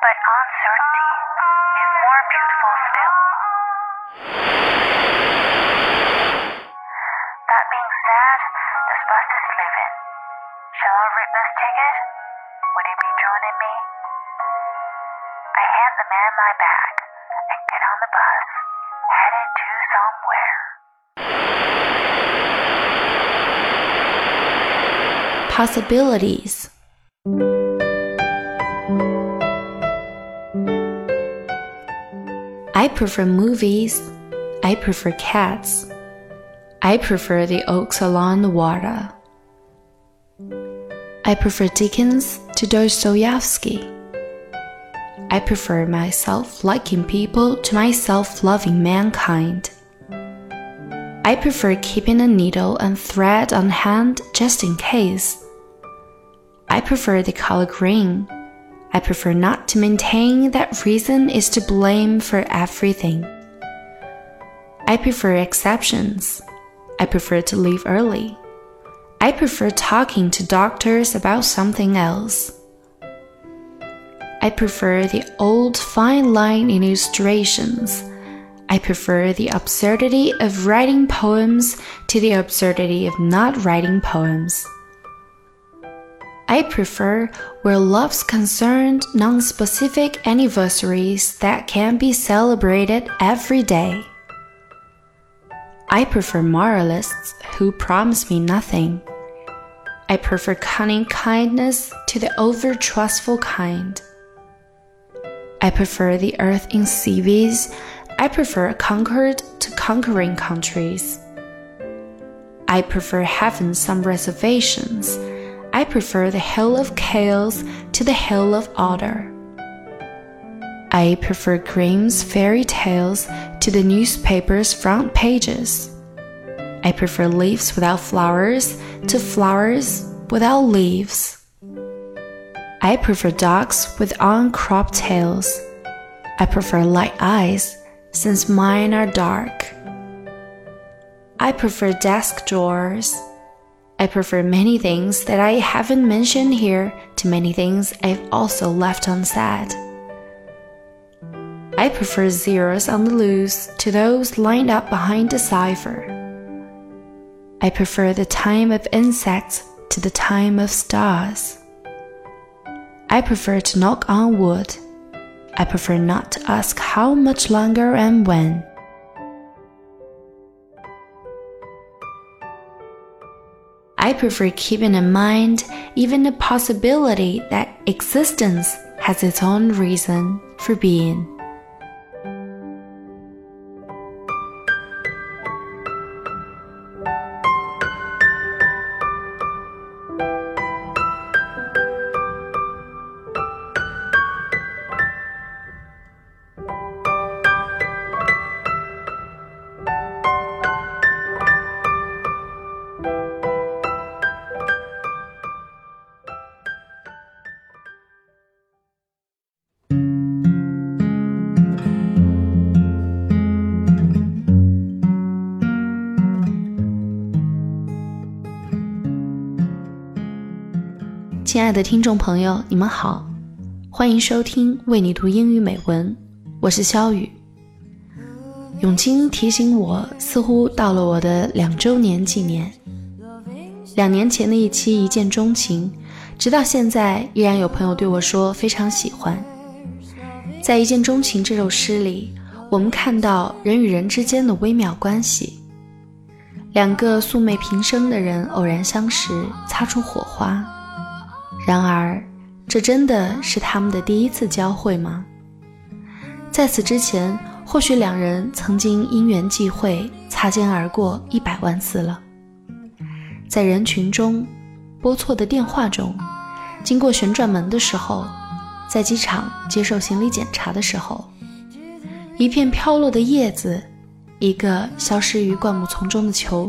but uncertainty is more beautiful still. That being said, this bus is leaving. Shall I rip this ticket? Would you be joining me? I hand the man my bag and get on the bus, headed to somewhere. Possibilities. I prefer movies. I prefer cats. I prefer the oaks along the water. I prefer Dickens to Dostoevsky. I prefer myself liking people to myself loving mankind. I prefer keeping a needle and thread on hand just in case. I prefer the color green. I prefer not to maintain that reason is to blame for everything. I prefer exceptions. I prefer to leave early. I prefer talking to doctors about something else. I prefer the old fine line illustrations. I prefer the absurdity of writing poems to the absurdity of not writing poems. I prefer, where love's concerned, non specific anniversaries that can be celebrated every day. I prefer moralists who promise me nothing. I prefer cunning kindness to the over trustful kind. I prefer the earth in CVs. I prefer conquered to conquering countries. I prefer having some reservations. I prefer the hill of chaos to the hill of order. I prefer Grimm's fairy tales to the newspaper's front pages. I prefer leaves without flowers to flowers without leaves. I prefer dogs with uncropped tails. I prefer light eyes since mine are dark. I prefer desk drawers. I prefer many things that I haven't mentioned here to many things I've also left unsaid. I prefer zeros on the loose to those lined up behind a cipher. I prefer the time of insects to the time of stars. I prefer to knock on wood. I prefer not to ask how much longer and when. I prefer keeping in mind even the possibility that existence has its own reason for being. 亲爱的听众朋友，你们好，欢迎收听为你读英语美文，我是肖雨。永清提醒我，似乎到了我的两周年纪念。两年前的一期《一见钟情》，直到现在依然有朋友对我说非常喜欢。在《一见钟情》这首诗里，我们看到人与人之间的微妙关系，两个素昧平生的人偶然相识，擦出火花。然而，这真的是他们的第一次交汇吗？在此之前，或许两人曾经因缘际会擦肩而过一百万次了。在人群中，拨错的电话中，经过旋转门的时候，在机场接受行李检查的时候，一片飘落的叶子，一个消失于灌木丛中的球，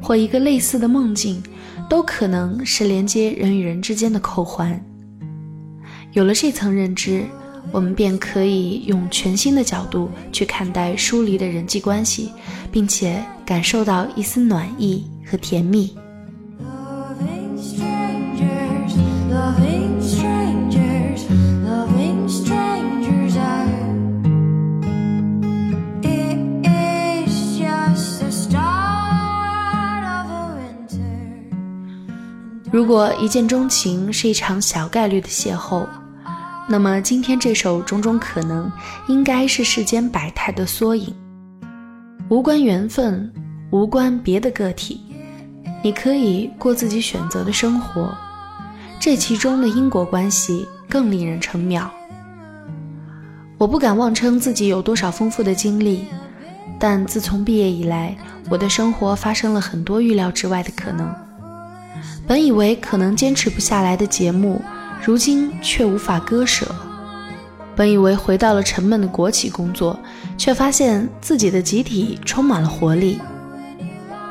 或一个类似的梦境。都可能是连接人与人之间的扣环。有了这层认知，我们便可以用全新的角度去看待疏离的人际关系，并且感受到一丝暖意和甜蜜。如果一见钟情是一场小概率的邂逅，那么今天这首种种可能，应该是世间百态的缩影。无关缘分，无关别的个体，你可以过自己选择的生活。这其中的因果关系更令人称妙。我不敢妄称自己有多少丰富的经历，但自从毕业以来，我的生活发生了很多预料之外的可能。本以为可能坚持不下来的节目，如今却无法割舍；本以为回到了沉闷的国企工作，却发现自己的集体充满了活力；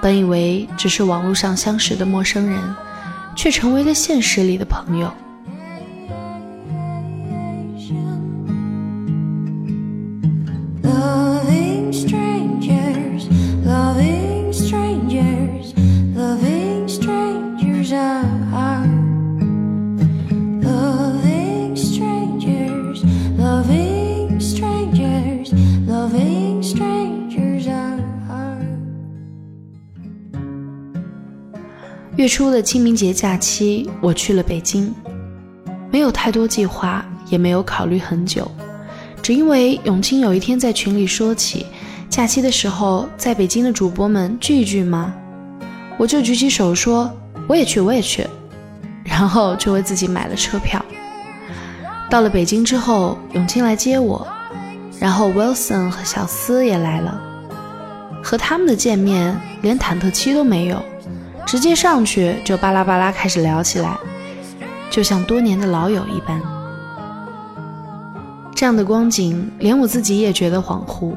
本以为只是网络上相识的陌生人，却成为了现实里的朋友。月初的清明节假期，我去了北京，没有太多计划，也没有考虑很久，只因为永清有一天在群里说起，假期的时候在北京的主播们聚一聚吗？我就举起手说我也去，我也去，然后就为自己买了车票。到了北京之后，永清来接我，然后 Wilson 和小思也来了，和他们的见面连忐忑期都没有。直接上去就巴拉巴拉开始聊起来，就像多年的老友一般。这样的光景，连我自己也觉得恍惚。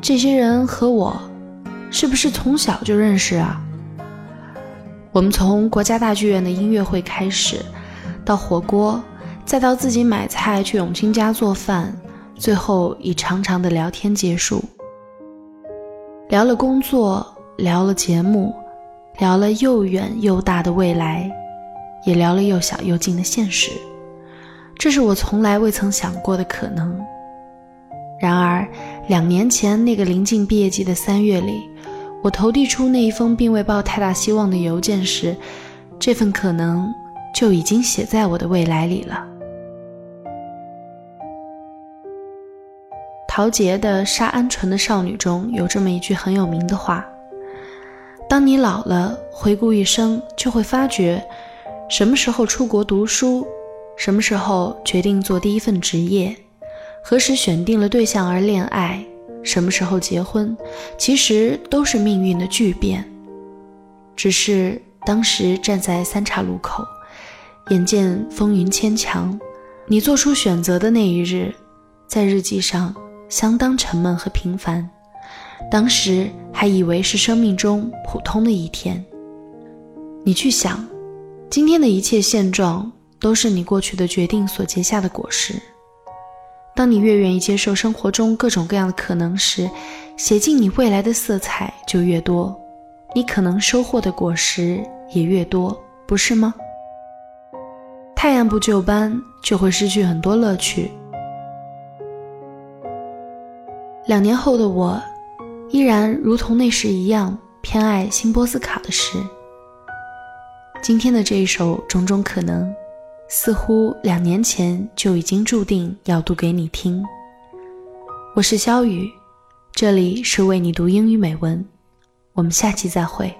这些人和我，是不是从小就认识啊？我们从国家大剧院的音乐会开始，到火锅，再到自己买菜去永清家做饭，最后以长长的聊天结束。聊了工作，聊了节目。聊了又远又大的未来，也聊了又小又近的现实，这是我从来未曾想过的可能。然而，两年前那个临近毕业季的三月里，我投递出那一封并未抱太大希望的邮件时，这份可能就已经写在我的未来里了。陶杰的《杀鹌鹑的少女》中有这么一句很有名的话。当你老了，回顾一生，就会发觉，什么时候出国读书，什么时候决定做第一份职业，何时选定了对象而恋爱，什么时候结婚，其实都是命运的巨变。只是当时站在三岔路口，眼见风云牵强，你做出选择的那一日，在日记上相当沉闷和平凡。当时还以为是生命中普通的一天。你去想，今天的一切现状都是你过去的决定所结下的果实。当你越愿意接受生活中各种各样的可能时，写进你未来的色彩就越多，你可能收获的果实也越多，不是吗？太阳不就班，就会失去很多乐趣。两年后的我。依然如同那时一样偏爱辛波斯卡的诗。今天的这一首《种种可能》，似乎两年前就已经注定要读给你听。我是肖雨，这里是为你读英语美文，我们下期再会。